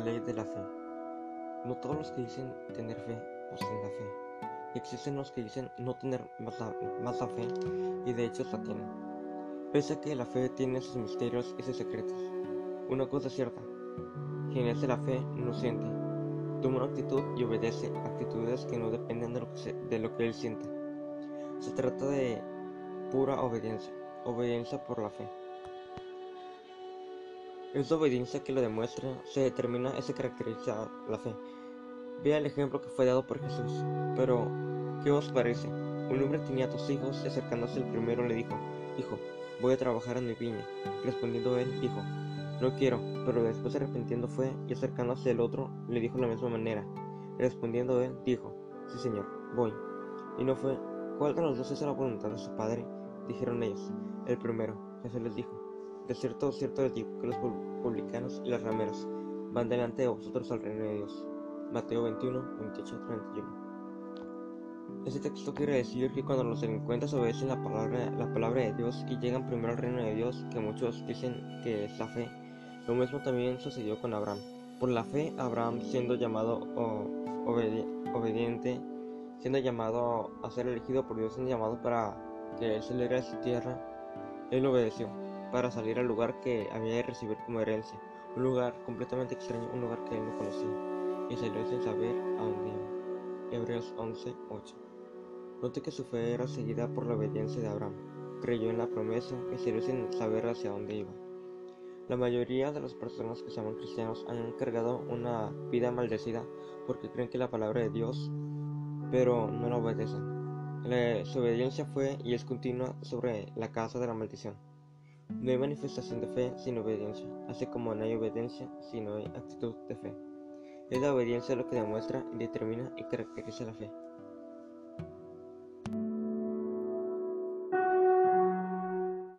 de la fe. No todos los que dicen tener fe poseen la fe. Existen los que dicen no tener más la, la fe y de hecho la tienen. Pese a que la fe tiene sus misterios y sus secretos. Una cosa es cierta, quien es de la fe no siente, toma una actitud y obedece actitudes que no dependen de lo que él siente. Se trata de pura obediencia, obediencia por la fe. Esta obediencia que lo demuestra, se determina se caracteriza la fe. Vea el ejemplo que fue dado por Jesús. Pero, ¿qué os parece? Un hombre tenía dos hijos y acercándose el primero le dijo, Hijo, voy a trabajar en mi viña. Respondiendo él, dijo, No quiero, pero después arrepintiendo fue y acercándose el otro le dijo de la misma manera. Respondiendo él, dijo, Sí señor, voy. Y no fue, ¿cuál de los dos es la voluntad de su padre? Dijeron ellos, el primero. Jesús les dijo, de cierto, de cierto les digo que los pu- publicanos y las rameras van delante de vosotros al reino de Dios. Mateo 21, 28, 31. Este texto quiere decir que cuando los delincuentes obedecen la palabra, la palabra de Dios y llegan primero al reino de Dios, que muchos dicen que es la fe, lo mismo también sucedió con Abraham. Por la fe, Abraham siendo llamado o, obedi- obediente, siendo llamado a ser elegido por Dios, siendo llamado para que él saliera de su tierra, él obedeció para salir al lugar que había de recibir como herencia, un lugar completamente extraño, un lugar que él no conocía, y salió sin saber a dónde iba. Hebreos 11, 8. Note que su fe era seguida por la obediencia de Abraham, creyó en la promesa y salió sin saber hacia dónde iba. La mayoría de las personas que se llaman cristianos han cargado una vida maldecida porque creen que la palabra de Dios, pero no la obedecen. La- su obediencia fue y es continua sobre la causa de la maldición. No hay manifestación de fe sin obediencia, así como no hay obediencia si no hay actitud de fe. Es la obediencia lo que demuestra, determina y caracteriza la fe.